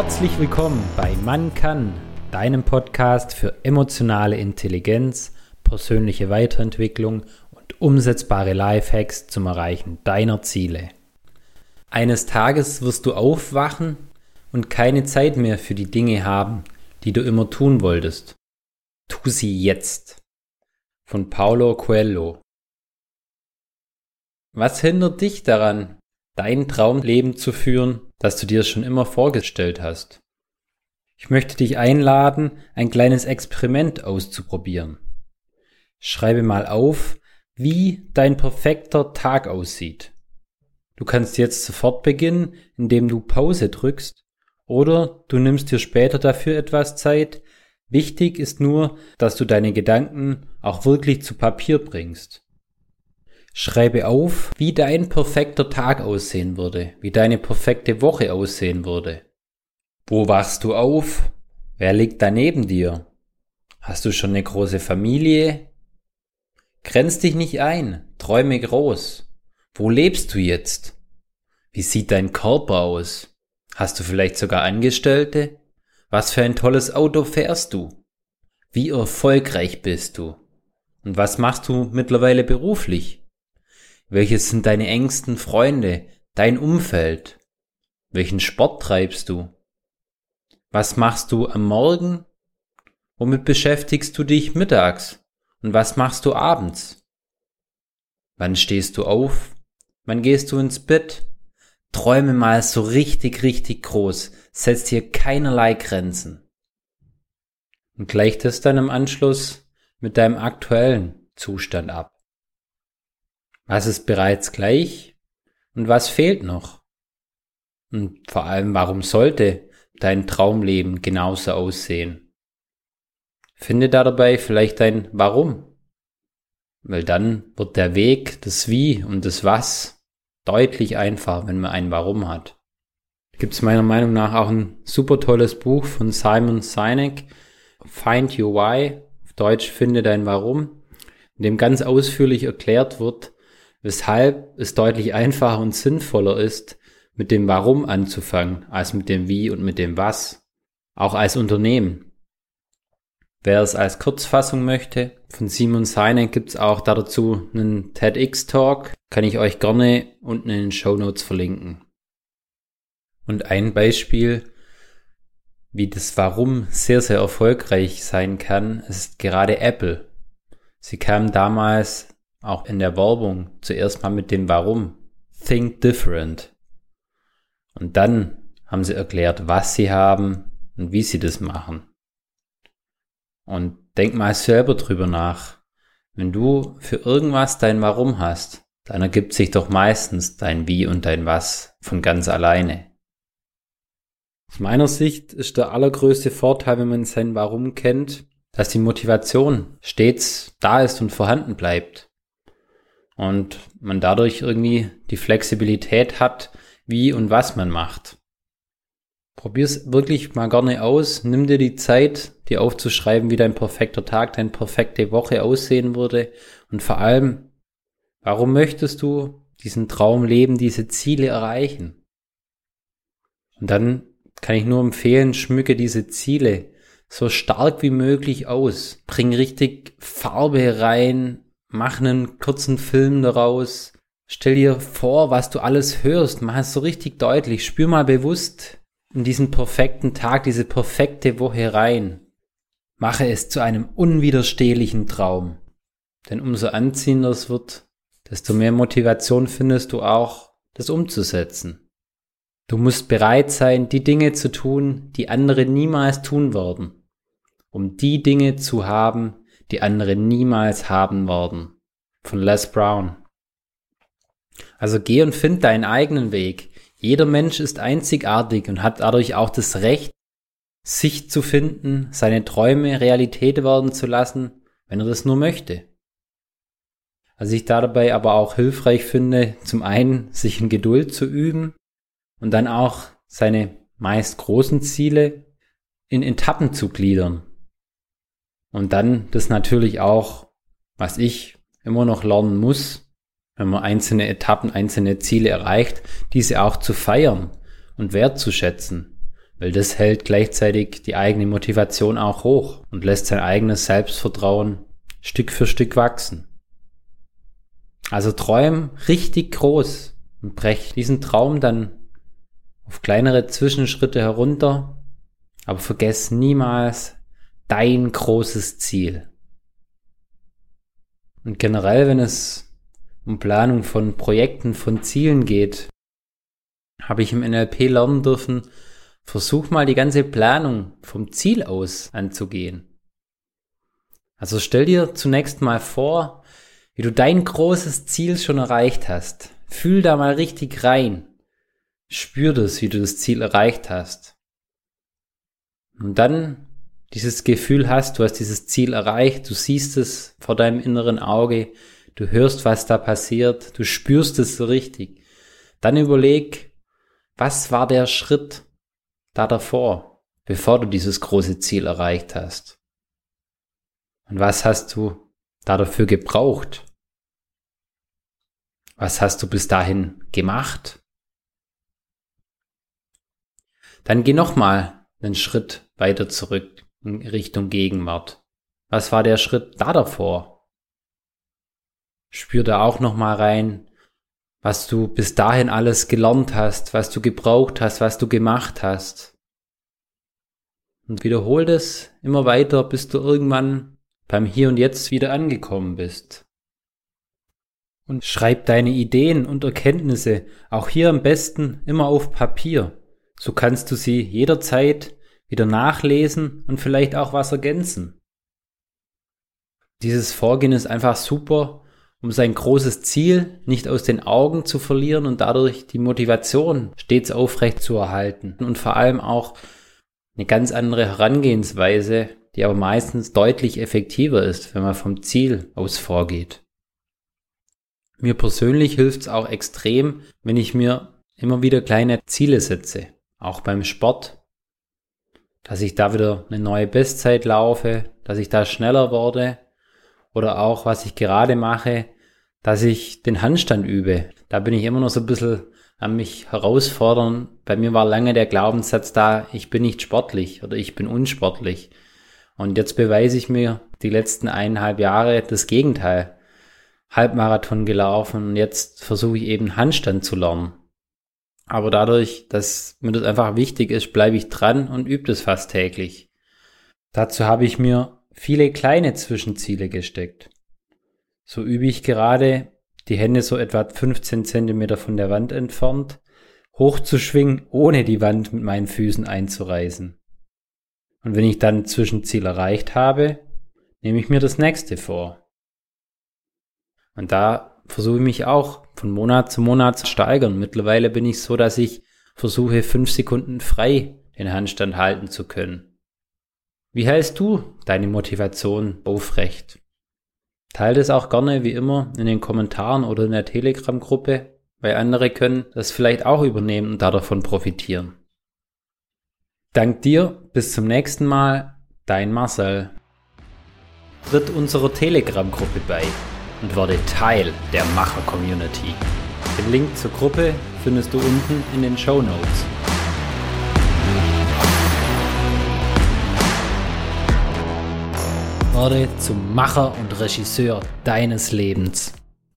Herzlich willkommen bei Man kann, deinem Podcast für emotionale Intelligenz, persönliche Weiterentwicklung und umsetzbare Lifehacks zum Erreichen deiner Ziele. Eines Tages wirst du aufwachen und keine Zeit mehr für die Dinge haben, die du immer tun wolltest. Tu sie jetzt. Von Paulo Coelho. Was hindert dich daran, dein Traumleben zu führen, das du dir schon immer vorgestellt hast? Ich möchte dich einladen, ein kleines Experiment auszuprobieren. Schreibe mal auf, wie dein perfekter Tag aussieht. Du kannst jetzt sofort beginnen, indem du Pause drückst oder du nimmst dir später dafür etwas Zeit. Wichtig ist nur, dass du deine Gedanken auch wirklich zu Papier bringst. Schreibe auf, wie dein perfekter Tag aussehen würde, wie deine perfekte Woche aussehen würde. Wo wachst du auf? Wer liegt da neben dir? Hast du schon eine große Familie? Grenz dich nicht ein, träume groß. Wo lebst du jetzt? Wie sieht dein Körper aus? Hast du vielleicht sogar Angestellte? Was für ein tolles Auto fährst du? Wie erfolgreich bist du? Und was machst du mittlerweile beruflich? Welches sind deine engsten Freunde, dein Umfeld? Welchen Sport treibst du? Was machst du am Morgen? Womit beschäftigst du dich mittags? Und was machst du abends? Wann stehst du auf? Wann gehst du ins Bett? Träume mal so richtig, richtig groß. Setz dir keinerlei Grenzen. Und gleich das dann im Anschluss mit deinem aktuellen Zustand ab. Was ist bereits gleich und was fehlt noch? Und vor allem, warum sollte dein Traumleben genauso aussehen? Finde da dabei vielleicht dein Warum. Weil dann wird der Weg, das Wie und das Was deutlich einfacher, wenn man ein Warum hat. Gibt es meiner Meinung nach auch ein super tolles Buch von Simon Sinek, Find Your Why, auf Deutsch Finde dein Warum, in dem ganz ausführlich erklärt wird, weshalb es deutlich einfacher und sinnvoller ist, mit dem Warum anzufangen, als mit dem Wie und mit dem Was. Auch als Unternehmen. Wer es als Kurzfassung möchte, von Simon Sinek gibt es auch dazu einen TEDx-Talk, kann ich euch gerne unten in den Show Notes verlinken. Und ein Beispiel, wie das Warum sehr, sehr erfolgreich sein kann, ist gerade Apple. Sie kam damals auch in der Werbung zuerst mal mit dem Warum. Think different. Und dann haben sie erklärt, was sie haben und wie sie das machen. Und denk mal selber drüber nach. Wenn du für irgendwas dein Warum hast, dann ergibt sich doch meistens dein Wie und dein Was von ganz alleine. Aus meiner Sicht ist der allergrößte Vorteil, wenn man sein Warum kennt, dass die Motivation stets da ist und vorhanden bleibt und man dadurch irgendwie die Flexibilität hat, wie und was man macht. Probier's wirklich mal gerne aus, nimm dir die Zeit, dir aufzuschreiben, wie dein perfekter Tag, deine perfekte Woche aussehen würde und vor allem, warum möchtest du diesen Traum leben, diese Ziele erreichen? Und dann kann ich nur empfehlen, schmücke diese Ziele so stark wie möglich aus. Bring richtig Farbe rein, mach einen kurzen Film daraus. Stell dir vor, was du alles hörst. Mach es so richtig deutlich. Spür mal bewusst in diesen perfekten Tag, diese perfekte Woche rein. Mache es zu einem unwiderstehlichen Traum. Denn umso anziehender es wird, desto mehr Motivation findest du auch, das umzusetzen. Du musst bereit sein, die Dinge zu tun, die andere niemals tun werden, um die Dinge zu haben, die andere niemals haben werden. Von Les Brown. Also geh und find deinen eigenen Weg. Jeder Mensch ist einzigartig und hat dadurch auch das Recht, sich zu finden, seine Träume Realität werden zu lassen, wenn er das nur möchte. Was ich dabei aber auch hilfreich finde, zum einen sich in Geduld zu üben und dann auch seine meist großen Ziele in Etappen zu gliedern. Und dann das natürlich auch, was ich immer noch lernen muss, wenn man einzelne Etappen, einzelne Ziele erreicht, diese auch zu feiern und wertzuschätzen. weil das hält gleichzeitig die eigene Motivation auch hoch und lässt sein eigenes Selbstvertrauen Stück für Stück wachsen. Also träum richtig groß und brech diesen Traum dann auf kleinere Zwischenschritte herunter, aber vergess niemals dein großes Ziel. Und generell, wenn es um Planung von Projekten, von Zielen geht, habe ich im NLP lernen dürfen, versuch mal die ganze Planung vom Ziel aus anzugehen. Also stell dir zunächst mal vor, wie du dein großes Ziel schon erreicht hast. Fühl da mal richtig rein. Spür das, wie du das Ziel erreicht hast. Und dann dieses Gefühl hast, du hast dieses Ziel erreicht, du siehst es vor deinem inneren Auge, du hörst, was da passiert, du spürst es so richtig. Dann überleg, was war der Schritt da davor, bevor du dieses große Ziel erreicht hast? Und was hast du da dafür gebraucht? Was hast du bis dahin gemacht? Dann geh nochmal einen Schritt weiter zurück in Richtung Gegenwart. Was war der Schritt da davor? Spür da auch nochmal rein, was du bis dahin alles gelernt hast, was du gebraucht hast, was du gemacht hast. Und wiederhol das immer weiter, bis du irgendwann beim Hier und Jetzt wieder angekommen bist und schreib deine Ideen und Erkenntnisse auch hier am besten immer auf Papier. So kannst du sie jederzeit wieder nachlesen und vielleicht auch was ergänzen. Dieses Vorgehen ist einfach super, um sein großes Ziel nicht aus den Augen zu verlieren und dadurch die Motivation stets aufrecht zu erhalten und vor allem auch eine ganz andere Herangehensweise, die aber meistens deutlich effektiver ist, wenn man vom Ziel aus vorgeht. Mir persönlich hilft es auch extrem, wenn ich mir immer wieder kleine Ziele setze, auch beim Sport, dass ich da wieder eine neue Bestzeit laufe, dass ich da schneller werde oder auch, was ich gerade mache, dass ich den Handstand übe. Da bin ich immer noch so ein bisschen an mich herausfordern. Bei mir war lange der Glaubenssatz da, ich bin nicht sportlich oder ich bin unsportlich. Und jetzt beweise ich mir die letzten eineinhalb Jahre das Gegenteil. Halbmarathon gelaufen und jetzt versuche ich eben Handstand zu lernen. Aber dadurch, dass mir das einfach wichtig ist, bleibe ich dran und übe das fast täglich. Dazu habe ich mir viele kleine Zwischenziele gesteckt. So übe ich gerade, die Hände so etwa 15 Zentimeter von der Wand entfernt, hochzuschwingen, ohne die Wand mit meinen Füßen einzureißen. Und wenn ich dann Zwischenziel erreicht habe, nehme ich mir das nächste vor. Und da versuche ich mich auch von Monat zu Monat steigern. Mittlerweile bin ich so, dass ich versuche, fünf Sekunden frei den Handstand halten zu können. Wie hältst du deine Motivation aufrecht? Teil das auch gerne wie immer in den Kommentaren oder in der Telegram-Gruppe, weil andere können das vielleicht auch übernehmen und davon profitieren. Dank dir, bis zum nächsten Mal, dein Marcel. Tritt unserer Telegram-Gruppe bei und werde Teil der Macher-Community. Den Link zur Gruppe findest du unten in den Show Notes. Werde zum Macher und Regisseur deines Lebens.